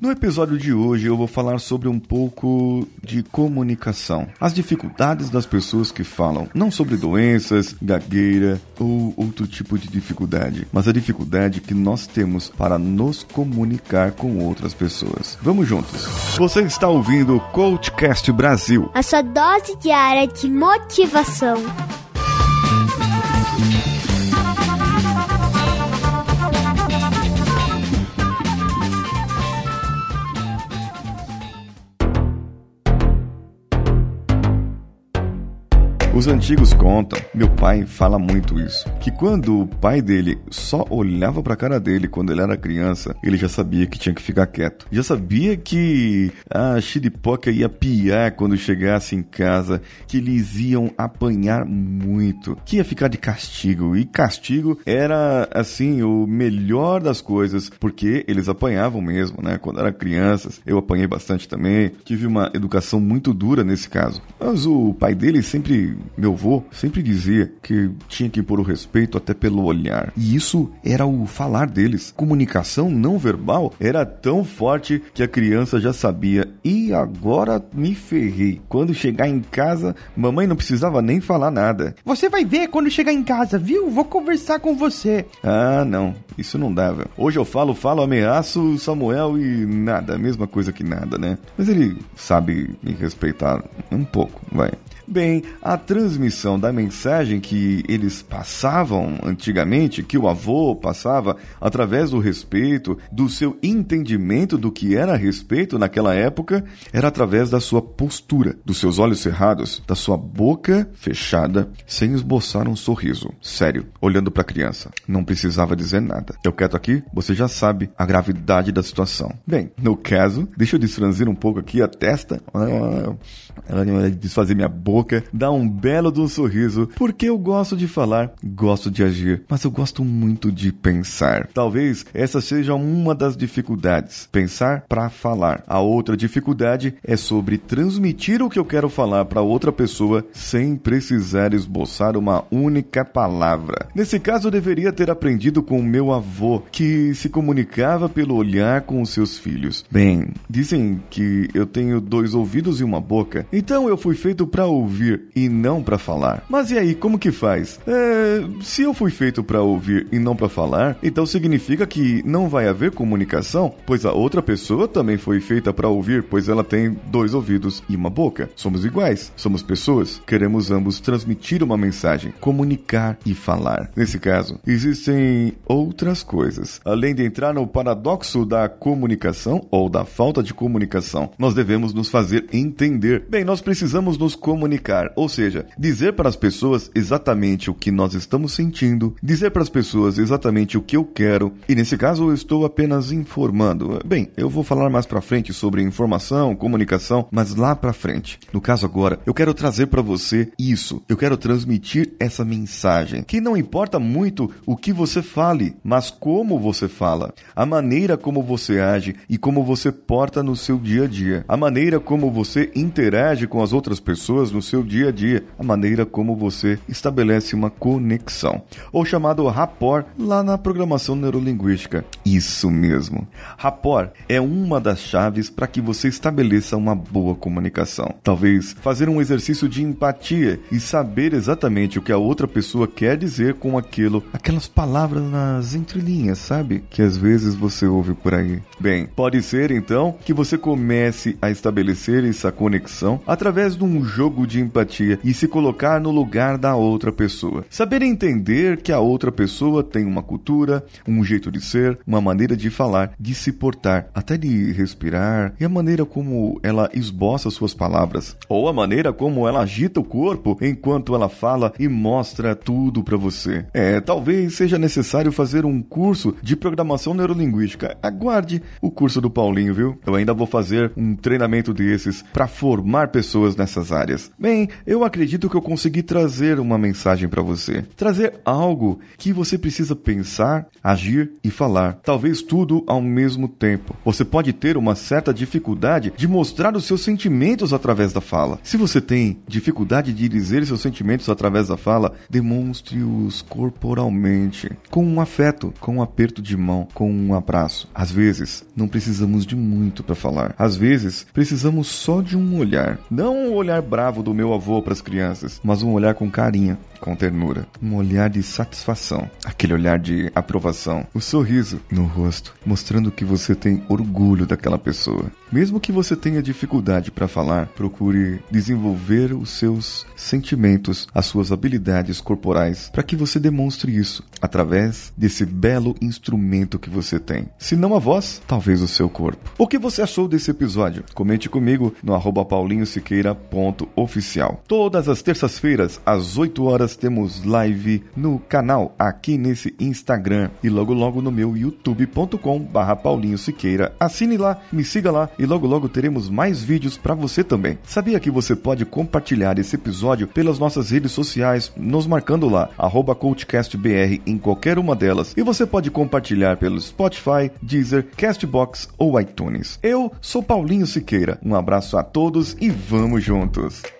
No episódio de hoje eu vou falar sobre um pouco de comunicação. As dificuldades das pessoas que falam, não sobre doenças, gagueira ou outro tipo de dificuldade, mas a dificuldade que nós temos para nos comunicar com outras pessoas. Vamos juntos. Você está ouvindo o Coachcast Brasil. A sua dose diária de motivação. Os antigos contam, meu pai fala muito isso, que quando o pai dele só olhava pra cara dele quando ele era criança, ele já sabia que tinha que ficar quieto. Já sabia que a chiripoca ia piar quando chegasse em casa, que eles iam apanhar muito, que ia ficar de castigo. E castigo era, assim, o melhor das coisas, porque eles apanhavam mesmo, né? Quando eram crianças, eu apanhei bastante também. Tive uma educação muito dura nesse caso. Mas o pai dele sempre meu avô sempre dizia que tinha que pôr o respeito até pelo olhar. E isso era o falar deles. Comunicação não verbal era tão forte que a criança já sabia. E agora me ferrei. Quando chegar em casa, mamãe não precisava nem falar nada. Você vai ver quando chegar em casa, viu? Vou conversar com você. Ah, não. Isso não dava. Hoje eu falo, falo, ameaço Samuel e nada. Mesma coisa que nada, né? Mas ele sabe me respeitar um pouco, vai. Bem, a transmissão da mensagem que eles passavam antigamente, que o avô passava através do respeito, do seu entendimento do que era respeito naquela época, era através da sua postura, dos seus olhos cerrados, da sua boca fechada, sem esboçar um sorriso. Sério, olhando para a criança. Não precisava dizer nada. Eu quieto aqui, você já sabe a gravidade da situação. Bem, no caso, deixa eu desfranzir um pouco aqui a testa, desfazer minha boca boca, dá um belo um sorriso, porque eu gosto de falar, gosto de agir, mas eu gosto muito de pensar. Talvez essa seja uma das dificuldades, pensar para falar. A outra dificuldade é sobre transmitir o que eu quero falar para outra pessoa sem precisar esboçar uma única palavra. Nesse caso, eu deveria ter aprendido com o meu avô, que se comunicava pelo olhar com os seus filhos. Bem, dizem que eu tenho dois ouvidos e uma boca, então eu fui feito para ouvir ouvir e não para falar. Mas e aí, como que faz? É, se eu fui feito para ouvir e não para falar, então significa que não vai haver comunicação, pois a outra pessoa também foi feita para ouvir, pois ela tem dois ouvidos e uma boca. Somos iguais, somos pessoas, queremos ambos transmitir uma mensagem, comunicar e falar. Nesse caso, existem outras coisas. Além de entrar no paradoxo da comunicação ou da falta de comunicação, nós devemos nos fazer entender. Bem, nós precisamos nos comunicar comunicar, ou seja, dizer para as pessoas exatamente o que nós estamos sentindo, dizer para as pessoas exatamente o que eu quero, e nesse caso eu estou apenas informando. Bem, eu vou falar mais para frente sobre informação, comunicação, mas lá para frente. No caso agora, eu quero trazer para você isso. Eu quero transmitir essa mensagem, que não importa muito o que você fale, mas como você fala, a maneira como você age e como você porta no seu dia a dia, a maneira como você interage com as outras pessoas no seu dia a dia, a maneira como você estabelece uma conexão, ou chamado rapport lá na programação neurolinguística. Isso mesmo. Rapport é uma das chaves para que você estabeleça uma boa comunicação. Talvez fazer um exercício de empatia e saber exatamente o que a outra pessoa quer dizer com aquilo, aquelas palavras nas entrelinhas, sabe? Que às vezes você ouve por aí. Bem, pode ser então que você comece a estabelecer essa conexão através de um jogo de empatia e se colocar no lugar da outra pessoa. Saber entender que a outra pessoa tem uma cultura, um jeito de ser, uma maneira de falar, de se portar, até de respirar e a maneira como ela esboça suas palavras, ou a maneira como ela agita o corpo enquanto ela fala e mostra tudo para você. É, talvez seja necessário fazer um curso de programação neurolinguística. Aguarde o curso do Paulinho, viu? Eu ainda vou fazer um treinamento desses para formar pessoas nessas áreas. Bem, eu acredito que eu consegui trazer uma mensagem para você. Trazer algo que você precisa pensar, agir e falar. Talvez tudo ao mesmo tempo. Você pode ter uma certa dificuldade de mostrar os seus sentimentos através da fala. Se você tem dificuldade de dizer seus sentimentos através da fala, demonstre-os corporalmente, com um afeto, com um aperto de mão, com um abraço. Às vezes, não precisamos de muito para falar. Às vezes, precisamos só de um olhar. Não um olhar bravo do meu avô para as crianças, mas um olhar com carinho, com ternura, um olhar de satisfação, aquele olhar de aprovação, o sorriso no rosto, mostrando que você tem orgulho daquela pessoa. Mesmo que você tenha dificuldade para falar, procure desenvolver os seus sentimentos, as suas habilidades corporais, para que você demonstre isso através desse belo instrumento que você tem. Se não a voz, talvez o seu corpo. O que você achou desse episódio? Comente comigo no paulinhosiqueira.oficial. Todas as terças-feiras, às 8 horas, temos live no canal, aqui nesse Instagram e logo logo no meu youtube.com barra Paulinho Siqueira. Assine lá, me siga lá e logo logo teremos mais vídeos para você também. Sabia que você pode compartilhar esse episódio pelas nossas redes sociais, nos marcando lá, arroba CoachCastBR em qualquer uma delas. E você pode compartilhar pelo Spotify, Deezer, Castbox ou iTunes. Eu sou Paulinho Siqueira. Um abraço a todos e vamos juntos!